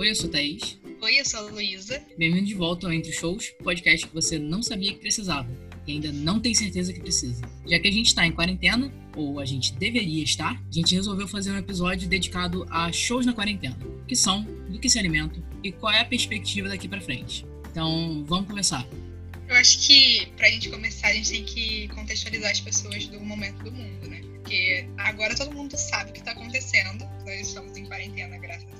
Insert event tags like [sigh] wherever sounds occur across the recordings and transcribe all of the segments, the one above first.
Oi, eu sou Thaís. Oi, eu sou a Luísa. Bem-vindo de volta ao Entre Shows, podcast que você não sabia que precisava e ainda não tem certeza que precisa. Já que a gente está em quarentena, ou a gente deveria estar, a gente resolveu fazer um episódio dedicado a shows na quarentena, que são, do que se alimentam e qual é a perspectiva daqui para frente. Então, vamos começar. Eu acho que para a gente começar, a gente tem que contextualizar as pessoas do momento do mundo, né? Porque agora todo mundo sabe o que está acontecendo. Nós estamos em quarentena graças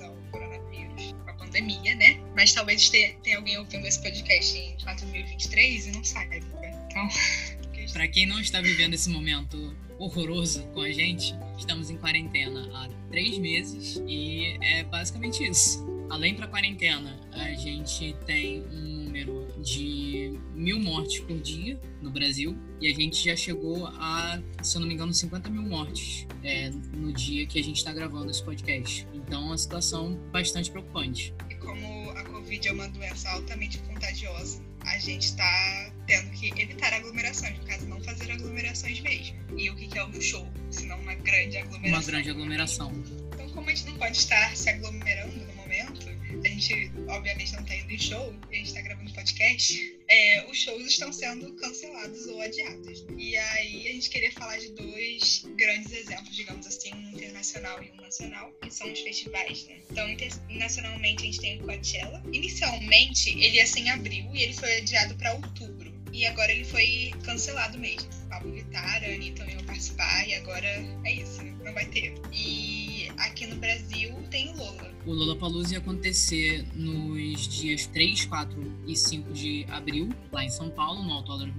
pandemia, né? Mas talvez tenha alguém ouvindo esse podcast em 2023 e não saiba. Então. [laughs] Para quem não está vivendo esse momento horroroso com a gente, estamos em quarentena há três meses e é basicamente isso. Além para quarentena, a gente tem um número de mil mortes por dia no Brasil e a gente já chegou a, se eu não me engano, 50 mil mortes é, no dia que a gente está gravando esse podcast. Então, é uma situação bastante preocupante. E como a Covid é uma doença altamente contagiosa, a gente está tendo que evitar aglomerações, no caso, não fazer aglomerações mesmo. E o que é um show, senão uma grande aglomeração? Uma grande aglomeração. Então, como a gente não pode estar se aglomerando no momento, a gente obviamente não está indo em show, a gente está gravando podcast, é, os shows estão sendo cancelados ou adiados. E aí a gente queria falar de dois grandes exemplos, digamos assim, um internacional e um nacional, que são os festivais, né? Então, internacionalmente a gente tem o Coachella. Inicialmente ele ia ser em abril e ele foi adiado para outubro. E agora ele foi cancelado mesmo. Pablo Vittar, a Anitta iam participar e agora é isso, não vai ter. E aqui no Brasil tem o Lola o Lollapalooza ia acontecer nos dias 3, 4 e 5 de abril, lá em São Paulo, no Autódromo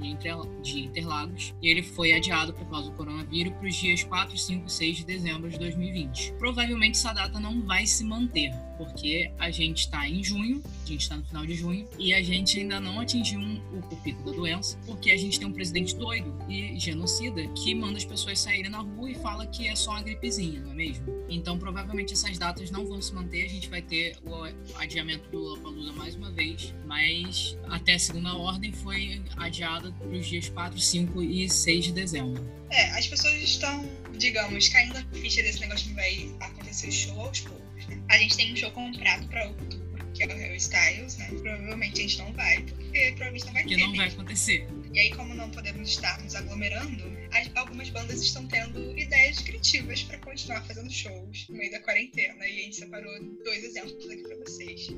de Interlagos, e ele foi adiado por causa do coronavírus para os dias 4, 5 e 6 de dezembro de 2020. Provavelmente essa data não vai se manter, porque a gente está em junho, a gente está no final de junho, e a gente ainda não atingiu o pico da doença, porque a gente tem um presidente doido e genocida que manda as pessoas saírem na rua e fala que é só uma gripezinha, não é mesmo? Então provavelmente essas datas não vão se manter a gente vai ter o adiamento do Lollapalooza mais uma vez, mas até a segunda ordem foi adiada para os dias 4, 5 e 6 de dezembro. É, as pessoas estão, digamos, caindo a ficha desse negócio que vai acontecer show aos poucos. Né? A gente tem um show comprado para outubro, que é o Harry Styles, né? Provavelmente a gente não vai, porque provavelmente não vai porque ter. não vai né? acontecer. E aí, como não podemos estar nos aglomerando, algumas bandas estão tendo ideias criativas para continuar fazendo shows no meio da quarentena. E a gente separou dois exemplos aqui para vocês.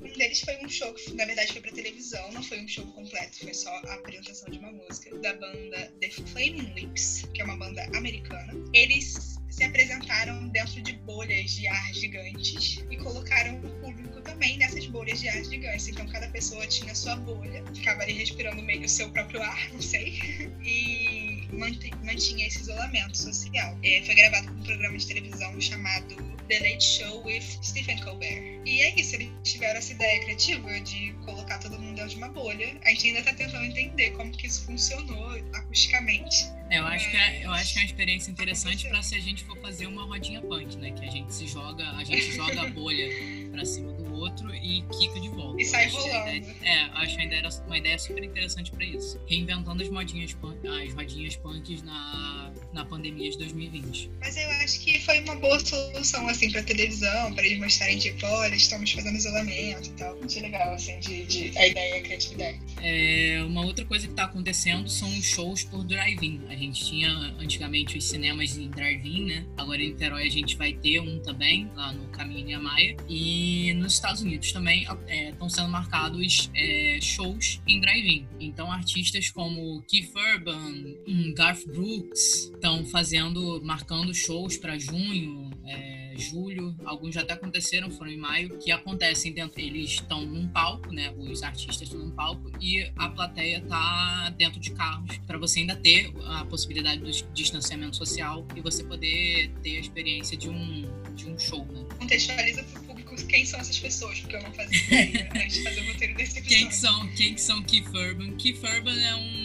Um deles foi um show que, na verdade, foi para televisão, não foi um show completo, foi só a apresentação de uma música, da banda The Flaming Lips, que é uma banda americana. Eles se apresentaram dentro de bolhas de ar gigantes e colocaram o público também nessas bolhas de ar gigantes. Então, cada pessoa tinha sua bolha, ficava ali respirando meio o seu próprio ar, não sei. [laughs] E mantinha esse isolamento social. É, foi gravado com um programa de televisão chamado The Late Show with Stephen Colbert. E é isso, eles tiveram essa ideia criativa de colocar todo mundo dentro de uma bolha. A gente ainda está tentando entender como que isso funcionou acusticamente. É, eu acho, que é, eu acho que é uma experiência interessante para se a gente for fazer uma rodinha punk, né? Que a gente se joga, a gente joga a bolha para cima do outro e quica de volta. E sai rolando. Ideia, é, acho que ainda era uma ideia super interessante para isso. Reinventando as modinhas punk, as rodinhas punks na, na pandemia de 2020. Mas eu acho que foi uma boa solução, assim, pra televisão, para eles mostrarem, tipo, olha, estamos fazendo isolamento e tal. Muito legal, assim, de, de a ideia e a criatividade. É, uma outra coisa que tá acontecendo são os shows por drive-in. A gente tinha antigamente os cinemas em drive-in, né? Agora em Niterói a gente vai ter um também, lá no Caminho Niamaia. E nos Estados Unidos também estão é, sendo marcados é, shows em drive-in. Então, artistas como Keith Urban, Garth Brooks estão fazendo, marcando shows para junho. É, julho, alguns já até aconteceram, foram em maio, que acontecem dentro, eles estão num palco, né? Os artistas estão num palco e a plateia tá dentro de carros para você ainda ter a possibilidade do distanciamento social e você poder ter a experiência de um de um show, né? Contextualiza pro público quem são essas pessoas, porque eu não fazia [laughs] ideia antes de fazer o roteiro desse episódio. Quem são, quem são Keith Urban? Keith Urban é um,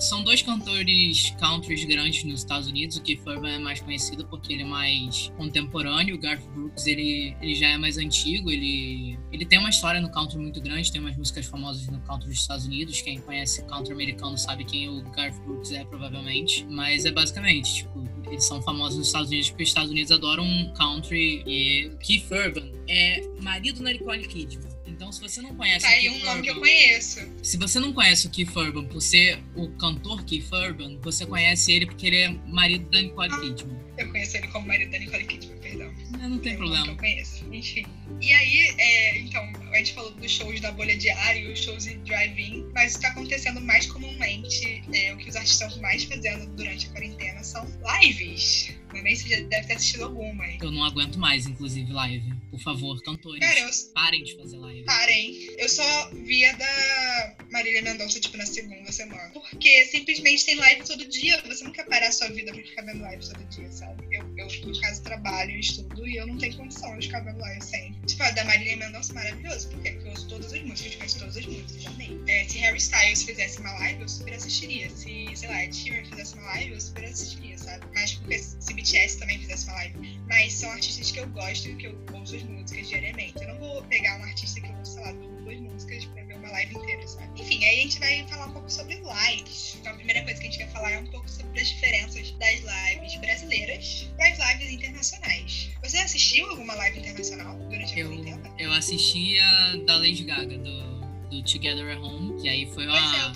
são dois cantores country grandes nos Estados Unidos. O Keith Urban é mais conhecido porque ele é mais contemporâneo. O Garth Brooks, ele, ele já é mais antigo. Ele, ele tem uma história no country muito grande, tem umas músicas famosas no country dos Estados Unidos. Quem conhece country americano sabe quem o Garth Brooks é, provavelmente. Mas é basicamente, tipo, eles são famosos nos Estados Unidos porque os Estados Unidos adoram country e Keith Urban é marido da Nicole Kidman. Então, se você não conhece tá aí um nome que eu conheço. Se você não conhece o Keith Urban por ser o cantor Keith Urban, você conhece ele porque ele é marido da Nicole ah, Kidman. Eu conheço ele como marido da Nicole Kidman, perdão. Não, não tem é problema. Eu conheço, enfim. E aí, é, então, a gente falou dos shows da bolha diária, os shows de drive-in, mas está acontecendo mais comumente, é, o que os artistas estão mais fazendo durante a quarentena são lives. Também você já deve ter assistido alguma. Hein? Eu não aguento mais, inclusive, live. Por favor, cantores. Cara, eu... Parem de fazer live. Parem. Eu só via da Marília Mendonça, tipo, na segunda semana. Porque simplesmente tem live todo dia. Você não quer parar a sua vida pra ficar vendo live todo dia, sabe? Eu, eu no caso, trabalho e estudo e eu não tenho condição de ficar vendo live sempre. Tipo, a da Marília Mendonça é maravilhoso. Por quê? Porque eu ouço todas as músicas, eu conheço todas as músicas também. É, se Harry Styles fizesse uma live, eu super assistiria. Se, sei lá, Sheeran fizesse uma live, eu super assistiria, sabe? Mas porque se BTS também fizesse uma live. Mas são artistas que eu gosto e que eu ouço as músicas diariamente. Eu não vou pegar um artista que eu ouço, sei lá, duas músicas pra ver uma live inteira? Enfim, aí a gente vai falar um pouco sobre lives. Então a primeira coisa que a gente vai falar é um pouco sobre as diferenças das lives brasileiras para as lives internacionais. Você assistiu alguma live internacional durante a eu, Eu assisti a da Lady Gaga, do, do Together at Home, que aí foi uma, é, uma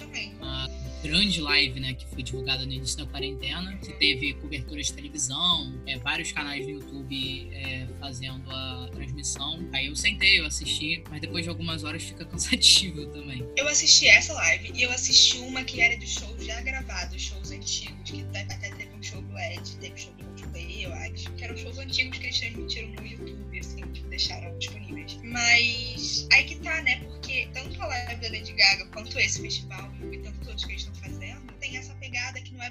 grande live, né, que foi divulgada no início da quarentena, que teve cobertura de televisão, é, vários canais no YouTube é, fazendo a transmissão. Aí eu sentei, eu assisti, mas depois de algumas horas fica [laughs] cansativo também. Eu assisti essa live e eu assisti uma que era de shows já gravados, shows antigos, que até teve um show do Ed, teve show do Coldplay, eu acho, que eram shows antigos que eles transmitiram no YouTube, assim, que deixaram disponíveis. Mas aí que tá, né, porque tanto a live da Lady Gaga quanto esse festival e tantos outros que eles estão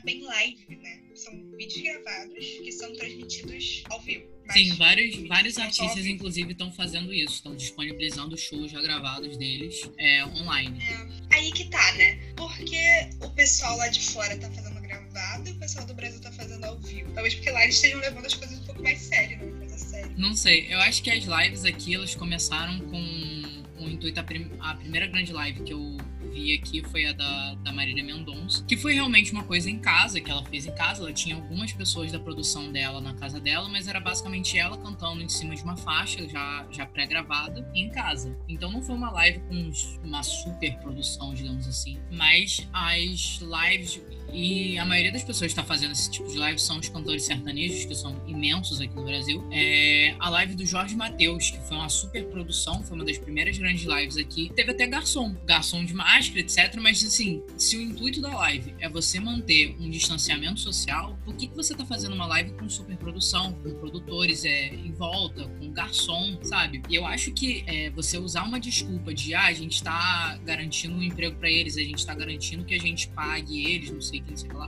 bem live, né? São vídeos gravados que são transmitidos ao vivo. Sim, vários, vários artistas, inclusive, estão fazendo isso, estão disponibilizando shows já gravados deles é, online. É. Aí que tá, né? Porque o pessoal lá de fora tá fazendo gravado e o pessoal do Brasil tá fazendo ao vivo. Talvez porque lá eles estejam levando as coisas um pouco mais sério, coisa séria. Não sei, eu acho que as lives aqui, elas começaram com o intuito, a, prim a primeira grande live que eu vi aqui foi a da, da Marília Mendonça, que foi realmente uma coisa em casa, que ela fez em casa. Ela tinha algumas pessoas da produção dela na casa dela, mas era basicamente ela cantando em cima de uma faixa já, já pré-gravada em casa. Então não foi uma live com uma super produção, digamos assim. Mas as lives e a maioria das pessoas que está fazendo esse tipo de live são os cantores sertanejos, que são imensos aqui no Brasil. É a live do Jorge Matheus, que foi uma super produção, foi uma das primeiras grandes lives aqui. Teve até garçom, garçom de máscara, etc. Mas assim, se o intuito da live é você manter um distanciamento social, por que, que você está fazendo uma live com super produção, com produtores é, em volta, com garçom, sabe? E eu acho que é, você usar uma desculpa de ah, a gente está garantindo um emprego para eles, a gente está garantindo que a gente pague eles, não sei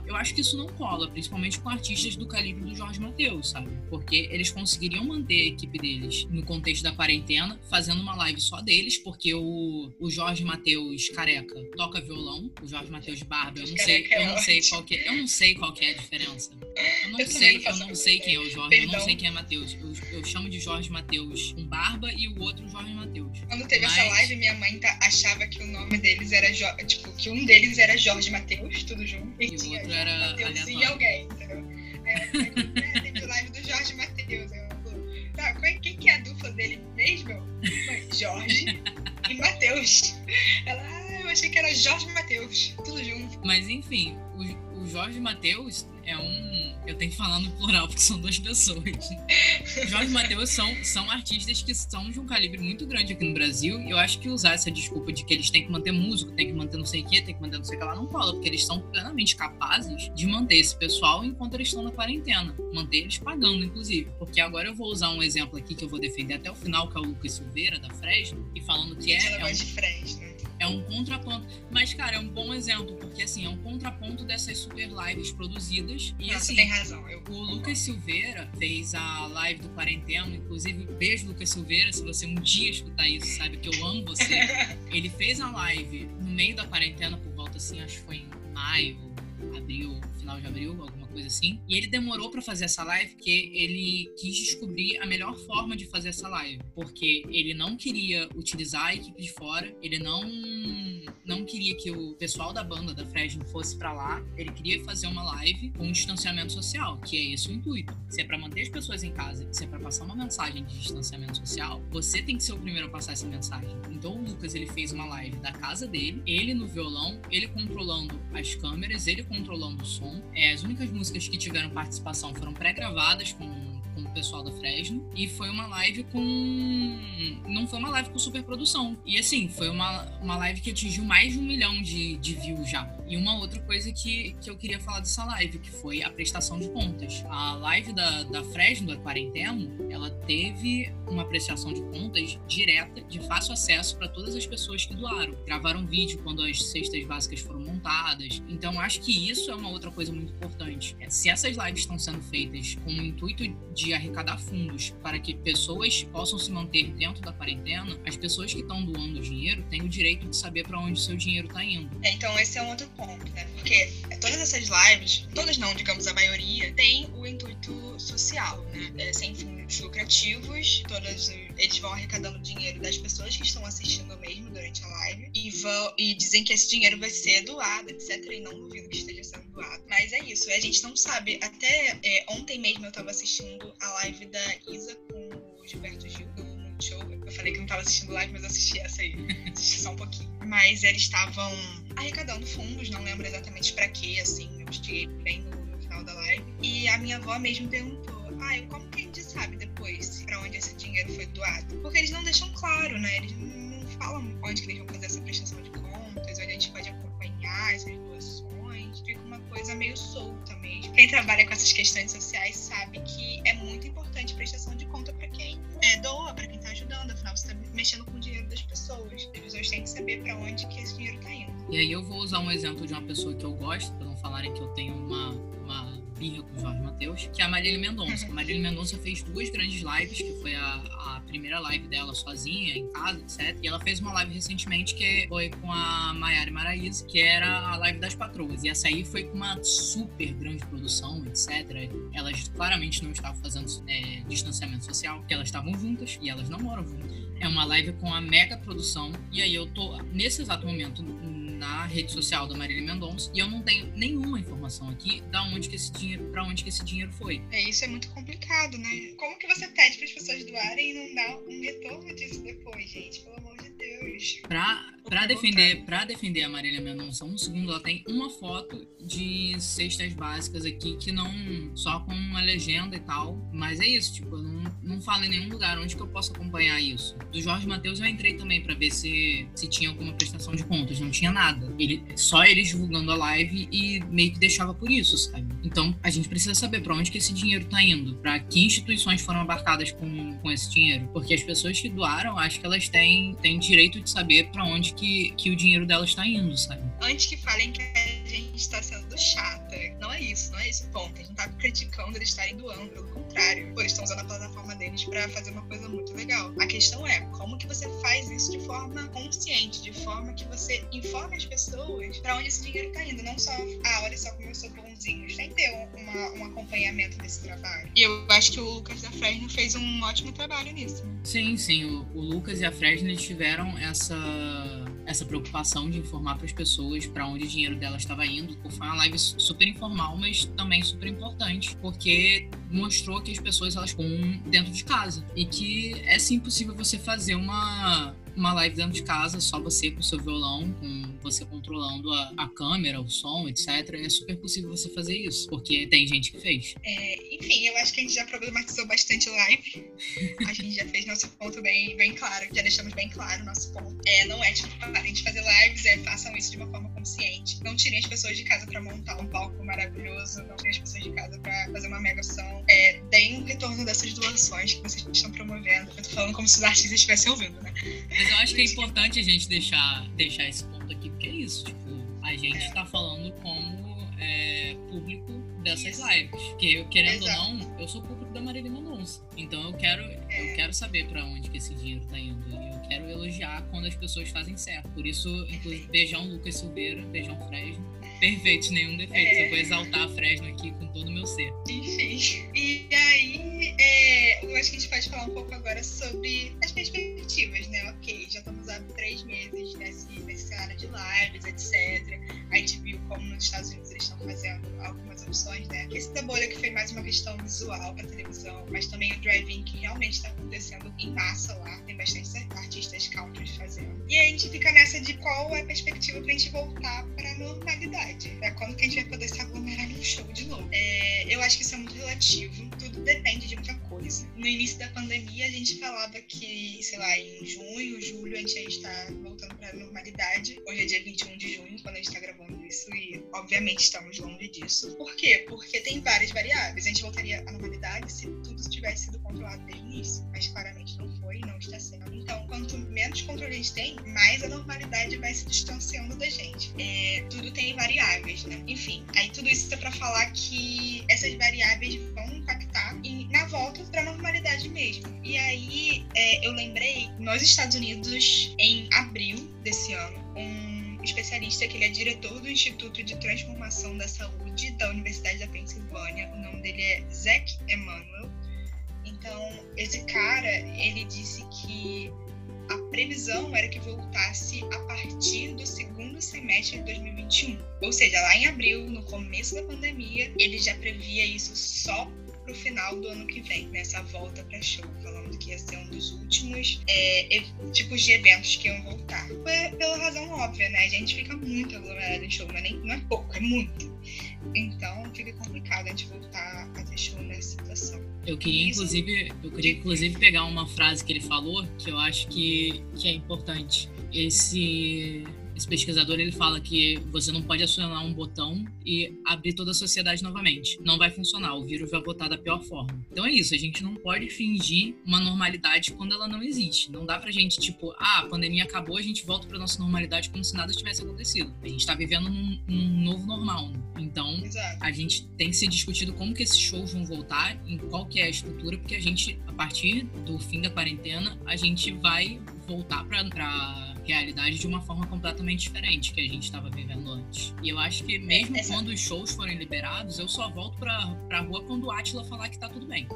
eu acho que isso não cola, principalmente com artistas do calibre do Jorge Matheus, sabe? Porque eles conseguiriam manter a equipe deles no contexto da quarentena, fazendo uma live só deles, porque o, o Jorge Matheus careca toca violão, o Jorge Matheus barba, eu não sei, eu não sei qual que, eu não sei qual que é a diferença. Eu não eu sei, eu não sei quem é o Jorge, Perdão. eu não sei quem é Matheus. Eu, eu chamo de Jorge Matheus com barba e o outro Jorge Matheus. Quando teve Mas... essa live, minha mãe tá, achava que o nome deles era tipo, que um deles era Jorge Matheus, tudo junto e o outro era Matheus e alguém, entendeu? Aí eu falei, teve live do Jorge Matheus. Eu falei, tá, quem que é a dupla dele mesmo? Jorge e Matheus. Ela, ah, eu achei que era Jorge Matheus, tudo junto. Mas enfim, o, o Jorge Matheus é um. Eu tenho que falar no plural, porque são duas pessoas. Jorge e Matheus são, são artistas que são de um calibre muito grande aqui no Brasil. E eu acho que usar essa desculpa de que eles têm que manter músico, tem que manter não sei o quê, tem que manter não sei o que lá, não cola, porque eles são plenamente capazes de manter esse pessoal enquanto eles estão na quarentena. Manter eles pagando, inclusive. Porque agora eu vou usar um exemplo aqui que eu vou defender até o final, que é o Lucas Silveira, da Fresno, e falando que é. é um... de Fresno é um contraponto. Mas, cara, é um bom exemplo, porque assim, é um contraponto dessas super lives produzidas. E Nossa, assim, tem razão. Eu... O Lucas Silveira fez a live do Quarentena, inclusive, beijo, Lucas Silveira, se você um dia escutar isso, sabe que eu amo você. [laughs] Ele fez a live no meio da quarentena, por volta assim, acho que foi em maio, abril, final de abril, alguma coisa assim. E ele demorou para fazer essa live porque ele quis descobrir a melhor forma de fazer essa live. Porque ele não queria utilizar a equipe de fora, ele não não queria que o pessoal da banda da Fresno fosse para lá, ele queria fazer uma live com distanciamento social, que é esse o intuito. Se é para manter as pessoas em casa, se é para passar uma mensagem de distanciamento social, você tem que ser o primeiro a passar essa mensagem. Então o Lucas ele fez uma live da casa dele, ele no violão, ele controlando as câmeras, ele controlando o som. É, as únicas músicas que tiveram participação foram pré-gravadas com com pessoal da Fresno. E foi uma live com. Não foi uma live com superprodução. E assim, foi uma, uma live que atingiu mais de um milhão de, de views já. E uma outra coisa que, que eu queria falar dessa live, que foi a prestação de contas. A live da, da Fresno, da Quarentena, ela teve uma prestação de contas direta, de fácil acesso para todas as pessoas que doaram. Gravaram vídeo quando as cestas básicas foram montadas. Então, acho que isso é uma outra coisa muito importante. Se essas lives estão sendo feitas com o intuito de arrecadar fundos para que pessoas possam se manter dentro da quarentena, as pessoas que estão doando dinheiro têm o direito de saber para onde o seu dinheiro está indo. É, então, esse é um outro ponto, né? Porque todas essas lives, todas não, digamos a maioria, tem o intuito social, né? É, sem fins lucrativos, todas eles vão arrecadando dinheiro das pessoas que estão assistindo mesmo durante a live e vão e dizem que esse dinheiro vai ser doado, etc. E não duvido que esteja sendo doado. Mas é isso, a gente não sabe. Até é, ontem mesmo eu estava assistindo a live da Isa com o Gilberto Gil do Multishow. Eu falei que não estava assistindo live, mas assisti essa aí. [laughs] assisti só um pouquinho. Mas eles estavam arrecadando fundos, não lembro exatamente para quê, assim, eu cheguei bem no, no final da live. E a minha avó mesmo perguntou ah, como que a gente sabe depois para onde esse dinheiro foi doado? Porque eles não deixam claro, né? Eles não falam onde que eles vão fazer essa prestação de contas, onde a gente pode acompanhar essas doações. Fica uma coisa meio solta mesmo. Quem trabalha com essas questões sociais sabe que é muito importante prestação de conta para quem é, doa, para quem está ajudando. Afinal, você está mexendo com o dinheiro das pessoas. As pessoas têm que saber para onde que esse dinheiro está indo. E aí eu vou usar um exemplo de uma pessoa que eu gosto, para não falarem que eu tenho uma, birra com o Jorge Matheus, que é a Marília Mendonça. A Marília [laughs] Mendonça fez duas grandes lives, que foi a, a primeira live dela sozinha, em casa, etc. E ela fez uma live recentemente que foi com a Maiara Maraíza, que era a live das patroas. E essa aí foi com uma super grande produção, etc. Elas claramente não estavam fazendo é, distanciamento social, porque elas estavam juntas e elas não moram juntas. É uma live com a mega produção. E aí eu tô, nesse exato momento, na rede social da Marília Mendonça e eu não tenho nenhuma informação aqui da onde que esse dinheiro, para onde que esse dinheiro foi. É isso é muito complicado, né? Como que você pede para as pessoas doarem e não dá um retorno disso depois, gente? Pelo amor de Deus. Pra, pra defender, para defender a Marília Mendonça, um segundo, ela tem uma foto de cestas básicas aqui que não só com uma legenda e tal, mas é isso, tipo, eu não não fala em nenhum lugar onde que eu posso acompanhar isso. Do Jorge Matheus eu entrei também para ver se, se tinha alguma prestação de contas. Não tinha nada. Ele, só ele divulgando a live e meio que deixava por isso, sabe? Então a gente precisa saber para onde que esse dinheiro tá indo, para que instituições foram abarcadas com, com esse dinheiro. Porque as pessoas que doaram, acho que elas têm, têm direito de saber para onde que, que o dinheiro delas está indo, sabe? Antes que falem que a gente está sendo chata, não é isso, não é esse o ponto. A gente não tá criticando eles estarem doando, pelo contrário. Pô, eles estão usando a plataforma deles para fazer uma coisa muito legal. A questão é como que você faz isso de forma consciente, de forma que você informe as pessoas para onde esse dinheiro tá indo, não só, ah, olha só como eu sou bonzinho. Tem que ter uma, um acompanhamento desse trabalho. E eu acho que o Lucas da Fresno fez um ótimo trabalho nisso. Sim, sim. O, o Lucas e a Fresno tiveram essa essa preocupação de informar para as pessoas para onde o dinheiro delas estava indo. Foi uma live super informal, mas também super importante, porque mostrou que as pessoas elas estão dentro de casa e que é sim possível você fazer uma uma live dentro de casa, só você com o seu violão, com você controlando a, a câmera, o som, etc. É super possível você fazer isso, porque tem gente que fez. É, enfim, eu acho que a gente já problematizou bastante live. [laughs] a gente já fez nosso ponto bem, bem claro, já deixamos bem claro o nosso ponto. É, não é tipo, parem de fazer lives, é, façam isso de uma forma consciente. Não tirem as pessoas de casa para montar um palco maravilhoso, não tirem as pessoas de casa para fazer uma mega ação. É, deem um retorno dessas doações que vocês estão promovendo. Eu tô falando como se os artistas estivessem ouvindo, né? Mas eu acho que é importante a gente deixar, deixar esse ponto aqui, porque é isso, tipo, a gente é. tá falando como é, público dessas lives. Porque eu, querendo Exato. ou não, eu sou público da Marília Mendonça. Então eu quero, é. eu quero saber para onde que esse dinheiro tá indo. Eu quero elogiar quando as pessoas fazem certo. Por isso, inclusive, beijão Lucas Silveira, beijão Fresno. Perfeito, nenhum defeito. É... Eu vou é. exaltar a Fresno aqui com todo o meu ser. Enfim. E aí, é, eu acho que a gente pode falar um pouco agora sobre as perspectivas, né? Ok, já estamos há três meses nesse, nesse cenário de lives, etc. A gente viu como nos Estados Unidos eles estão fazendo algumas opções, né? Esse da bolha que foi mais uma questão visual para televisão, mas também o drive-in que realmente está acontecendo em massa lá. Tem bastante artistas country fazendo. E aí a gente fica nessa de qual é a perspectiva para a gente voltar para normalidade. Pra quando que a gente vai poder se aglomerar num show de novo? É, eu acho que isso é muito relativo. Tudo depende de muita coisa. No início da pandemia, a gente falava que, sei lá, em junho, julho, a gente ia estar voltando para a normalidade. Hoje é dia 21 de junho, quando a gente está gravando isso, e obviamente estamos longe disso. Por quê? Porque tem várias variáveis. A gente voltaria à normalidade se tudo tivesse sido controlado desde o início, mas claramente não e não está sendo. Então, quanto menos controle a gente tem, mais a normalidade vai se distanciando da gente. É, tudo tem variáveis, né? Enfim, aí tudo isso é para falar que essas variáveis vão impactar em, na volta para a normalidade mesmo. E aí é, eu lembrei, nos Estados Unidos, em abril desse ano, um especialista que ele é diretor do Instituto de Transformação da Saúde da Universidade da Pensilvânia, o nome dele é Zach Emanuel. Então, esse cara, ele disse que a previsão era que voltasse a partir do segundo semestre de 2021. Ou seja, lá em abril, no começo da pandemia, ele já previa isso só pro final do ano que vem, nessa volta para show, falando que ia ser um dos últimos é, tipos de eventos que iam voltar. pela razão óbvia, né? A gente fica muito aglomerado em show, não é, nem, não é pouco, é muito. Então fica complicado a gente voltar a ter show nessa situação. Eu queria, inclusive, eu queria, inclusive, pegar uma frase que ele falou que eu acho que, que é importante. Esse esse pesquisador ele fala que você não pode acionar um botão e abrir toda a sociedade novamente. Não vai funcionar, o vírus vai voltar da pior forma. Então é isso, a gente não pode fingir uma normalidade quando ela não existe. Não dá pra gente, tipo, ah, a pandemia acabou, a gente volta pra nossa normalidade como se nada tivesse acontecido. A gente tá vivendo num, num novo normal. Então, Exato. a gente tem que ser discutido como que esses shows vão voltar, em qual que é a estrutura, porque a gente, a partir do fim da quarentena, a gente vai voltar pra, pra realidade de uma forma completamente diferente que a gente estava vivendo antes. E eu acho que mesmo Essa... quando os shows forem liberados, eu só volto pra, pra rua quando o Atila falar que tá tudo bem.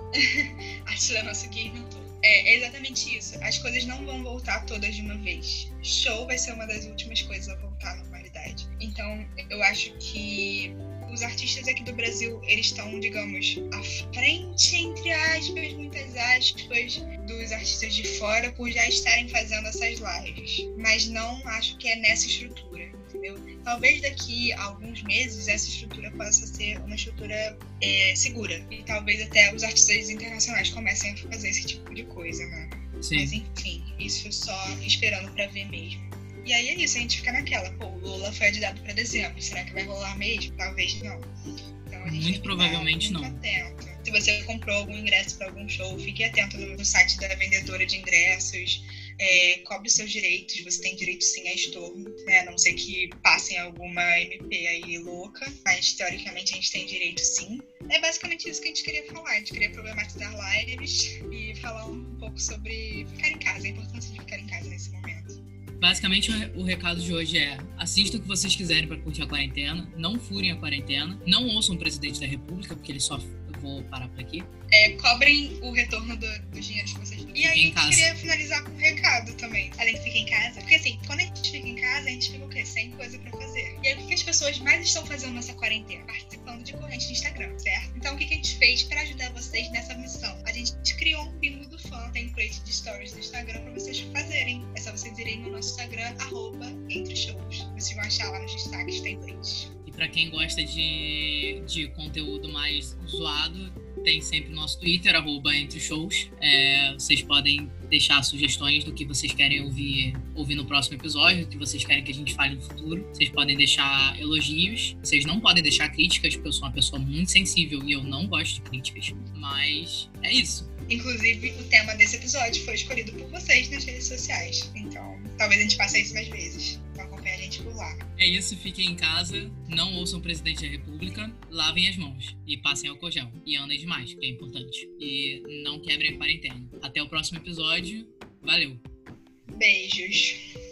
[laughs] Atila é nosso inventor. É, é exatamente isso. As coisas não vão voltar todas de uma vez. Show vai ser uma das últimas coisas a voltar à normalidade. Então, eu acho que os artistas aqui do Brasil, eles estão, digamos, à frente, entre aspas, muitas aspas, dos artistas de fora por já estarem fazendo essas lives. Mas não acho que é nessa estrutura, entendeu? Talvez daqui a alguns meses essa estrutura possa ser uma estrutura é, segura. E talvez até os artistas internacionais comecem a fazer esse tipo de coisa, né? Sim. Mas enfim, isso só esperando para ver mesmo. E aí é isso, a gente fica naquela, pô, o Lula foi adiado para dezembro, será que vai rolar mesmo? Talvez não. Então, a gente muito provavelmente não. Atento. Se você comprou algum ingresso para algum show, fique atento no, site da vendedora de ingressos. É, cobre seus direitos, você tem direito sim a estorno, né? a não ser que passem alguma MP aí louca, mas teoricamente a gente tem direito sim. É basicamente isso que a gente queria falar, a gente queria problematizar lives e falar um pouco sobre ficar em casa, a importância de ficar em. Basicamente, o recado de hoje é: assistam o que vocês quiserem para curtir a quarentena, não furem a quarentena, não ouçam o presidente da República, porque ele só. Eu vou parar por aqui. É, cobrem o retorno do, do dinheiro que vocês E aí, a gente queria finalizar com um recado também. Além de ficar em casa. Porque assim, quando a gente fica em casa, a gente fica o quê? Sem coisa pra fazer. E aí, o que as pessoas mais estão fazendo nessa quarentena? Participando de corrente de Instagram, certo? Então, o que a gente fez para ajudar vocês nessa missão? A gente criou um fã, template de stories do Instagram pra vocês fazerem. É só vocês irem no nosso Instagram, arroba entre shows. Vocês vão achar lá nos destaques templates. Pra quem gosta de, de conteúdo mais zoado, tem sempre o nosso Twitter, arroba entre shows. É, vocês podem deixar sugestões do que vocês querem ouvir, ouvir no próximo episódio, do que vocês querem que a gente fale no futuro. Vocês podem deixar elogios, vocês não podem deixar críticas, porque eu sou uma pessoa muito sensível e eu não gosto de críticas. Mas é isso. Inclusive, o tema desse episódio foi escolhido por vocês nas redes sociais. Então, talvez a gente faça isso mais vezes. É isso, fiquem em casa, não ouçam o presidente da República, lavem as mãos e passem álcool gel. E andem demais, que é importante. E não quebrem a quarentena. Até o próximo episódio. Valeu! Beijos!